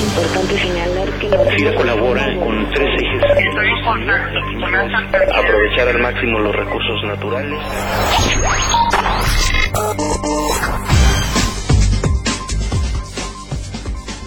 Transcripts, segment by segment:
importante señalar que la colabora con tres ejes. Aprovechar al máximo los recursos naturales.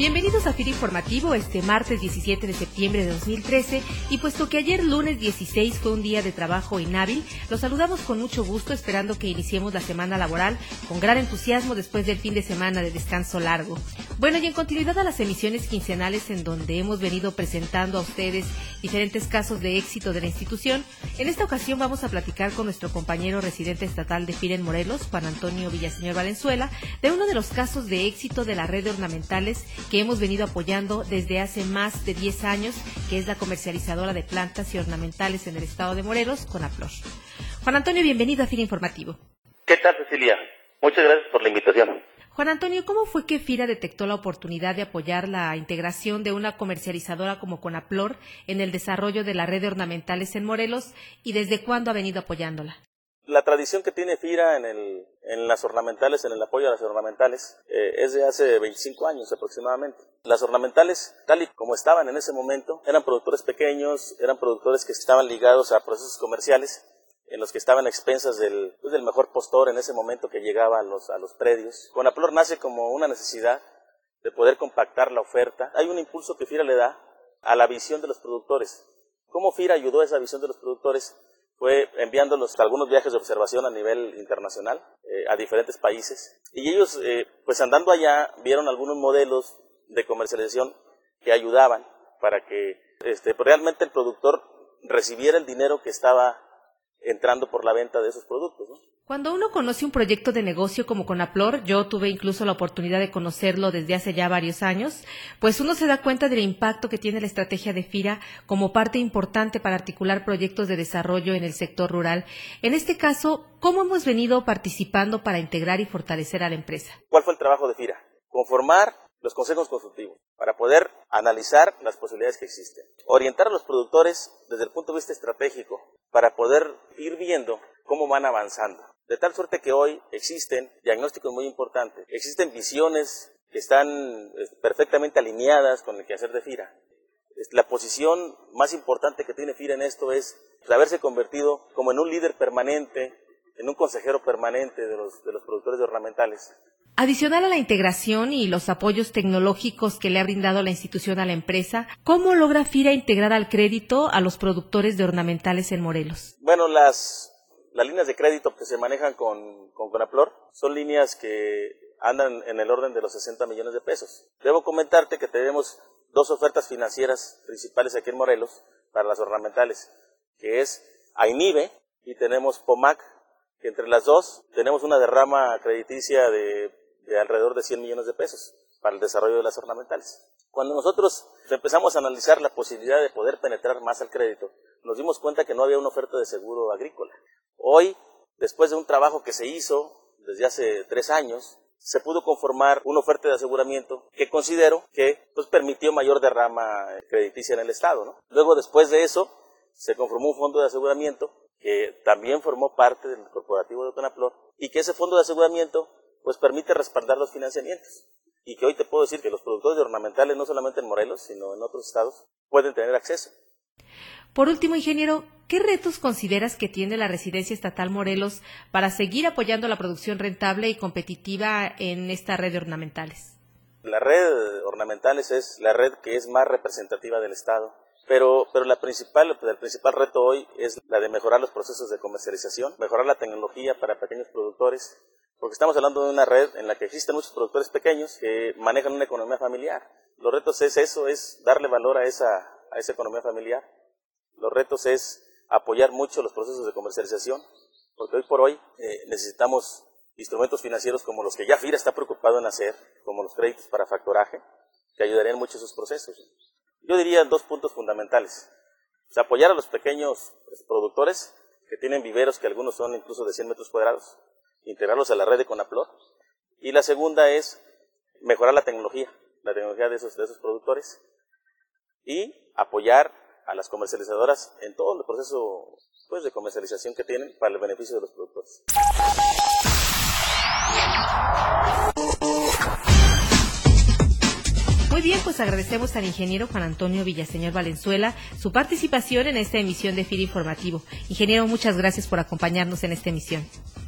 Bienvenidos a FIRA Informativo este martes 17 de septiembre de 2013 y puesto que ayer lunes 16 fue un día de trabajo inhábil, los saludamos con mucho gusto esperando que iniciemos la semana laboral con gran entusiasmo después del fin de semana de descanso largo. Bueno, y en continuidad a las emisiones quincenales en donde hemos venido presentando a ustedes diferentes casos de éxito de la institución, en esta ocasión vamos a platicar con nuestro compañero residente estatal de FIRA en Morelos, Juan Antonio Villaseñor Valenzuela, de uno de los casos de éxito de la red de ornamentales que hemos venido apoyando desde hace más de 10 años, que es la comercializadora de plantas y ornamentales en el estado de Morelos, con Aplor. Juan Antonio, bienvenido a FIRA Informativo. ¿Qué tal, Cecilia? Muchas gracias por la invitación. Juan Antonio, ¿cómo fue que FIRA detectó la oportunidad de apoyar la integración de una comercializadora como Conaplor en el desarrollo de la red de ornamentales en Morelos y desde cuándo ha venido apoyándola? La tradición que tiene FIRA en, el, en las ornamentales, en el apoyo a las ornamentales, eh, es de hace 25 años aproximadamente. Las ornamentales, tal y como estaban en ese momento, eran productores pequeños, eran productores que estaban ligados a procesos comerciales en los que estaban expensas del, pues, del mejor postor en ese momento que llegaba a los, a los predios. Conaplor nace como una necesidad de poder compactar la oferta. Hay un impulso que FIRA le da a la visión de los productores. ¿Cómo FIRA ayudó a esa visión de los productores? Fue enviándolos a algunos viajes de observación a nivel internacional, eh, a diferentes países. Y ellos, eh, pues andando allá, vieron algunos modelos de comercialización que ayudaban para que este, realmente el productor recibiera el dinero que estaba entrando por la venta de esos productos. ¿no? Cuando uno conoce un proyecto de negocio como Conaplor, yo tuve incluso la oportunidad de conocerlo desde hace ya varios años, pues uno se da cuenta del impacto que tiene la estrategia de FIRA como parte importante para articular proyectos de desarrollo en el sector rural. En este caso, ¿cómo hemos venido participando para integrar y fortalecer a la empresa? ¿Cuál fue el trabajo de FIRA? Conformar los consejos consultivos para poder analizar las posibilidades que existen, orientar a los productores desde el punto de vista estratégico para poder ir viendo cómo van avanzando. De tal suerte que hoy existen diagnósticos muy importantes, existen visiones que están eh, perfectamente alineadas con el quehacer de FIRA. La posición más importante que tiene FIRA en esto es haberse convertido como en un líder permanente, en un consejero permanente de los, de los productores de ornamentales, Adicional a la integración y los apoyos tecnológicos que le ha brindado la institución a la empresa, ¿cómo logra FIRA integrar al crédito a los productores de ornamentales en Morelos? Bueno, las, las líneas de crédito que se manejan con, con Conaplor son líneas que andan en el orden de los 60 millones de pesos. Debo comentarte que tenemos dos ofertas financieras principales aquí en Morelos para las ornamentales, que es AINIBE y tenemos POMAC, que entre las dos tenemos una derrama crediticia de de alrededor de 100 millones de pesos para el desarrollo de las ornamentales. Cuando nosotros empezamos a analizar la posibilidad de poder penetrar más al crédito, nos dimos cuenta que no había una oferta de seguro agrícola. Hoy, después de un trabajo que se hizo desde hace tres años, se pudo conformar una oferta de aseguramiento que considero que pues, permitió mayor derrama crediticia en el Estado. Luego, después de eso, se conformó un fondo de aseguramiento que también formó parte del corporativo de Tonaplor y que ese fondo de aseguramiento pues permite respaldar los financiamientos. Y que hoy te puedo decir que los productores de ornamentales, no solamente en Morelos, sino en otros estados, pueden tener acceso. Por último, ingeniero, ¿qué retos consideras que tiene la Residencia Estatal Morelos para seguir apoyando la producción rentable y competitiva en esta red de ornamentales? La red de ornamentales es la red que es más representativa del Estado, pero, pero la principal, el principal reto hoy es la de mejorar los procesos de comercialización, mejorar la tecnología para pequeños productores, porque estamos hablando de una red en la que existen muchos productores pequeños que manejan una economía familiar. Los retos es eso, es darle valor a esa, a esa economía familiar. Los retos es apoyar mucho los procesos de comercialización, porque hoy por hoy eh, necesitamos instrumentos financieros como los que ya FIRA está preocupado en hacer, como los créditos para factoraje, que ayudarían mucho esos procesos. Yo diría dos puntos fundamentales. apoyar a los pequeños pues, productores que tienen viveros que algunos son incluso de 100 metros cuadrados, integrarlos a la red de Conaplor. Y la segunda es mejorar la tecnología, la tecnología de esos, de esos productores y apoyar a las comercializadoras en todo el proceso pues, de comercialización que tienen para el beneficio de los productores. Muy bien, pues agradecemos al ingeniero Juan Antonio Villaseñor Valenzuela su participación en esta emisión de FIRA Informativo. Ingeniero, muchas gracias por acompañarnos en esta emisión.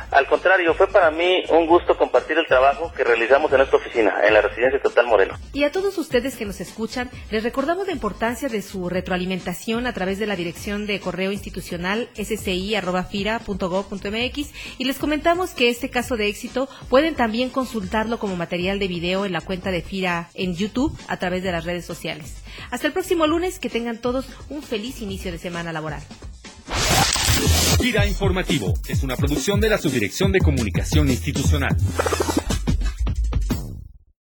Al contrario, fue para mí un gusto compartir el trabajo que realizamos en esta oficina, en la Residencia Total Morelos. Y a todos ustedes que nos escuchan, les recordamos la importancia de su retroalimentación a través de la dirección de correo institucional sci.fira.gov.mx y les comentamos que este caso de éxito pueden también consultarlo como material de video en la cuenta de FIRA en YouTube a través de las redes sociales. Hasta el próximo lunes, que tengan todos un feliz inicio de semana laboral. Gira Informativo es una producción de la Subdirección de Comunicación Institucional.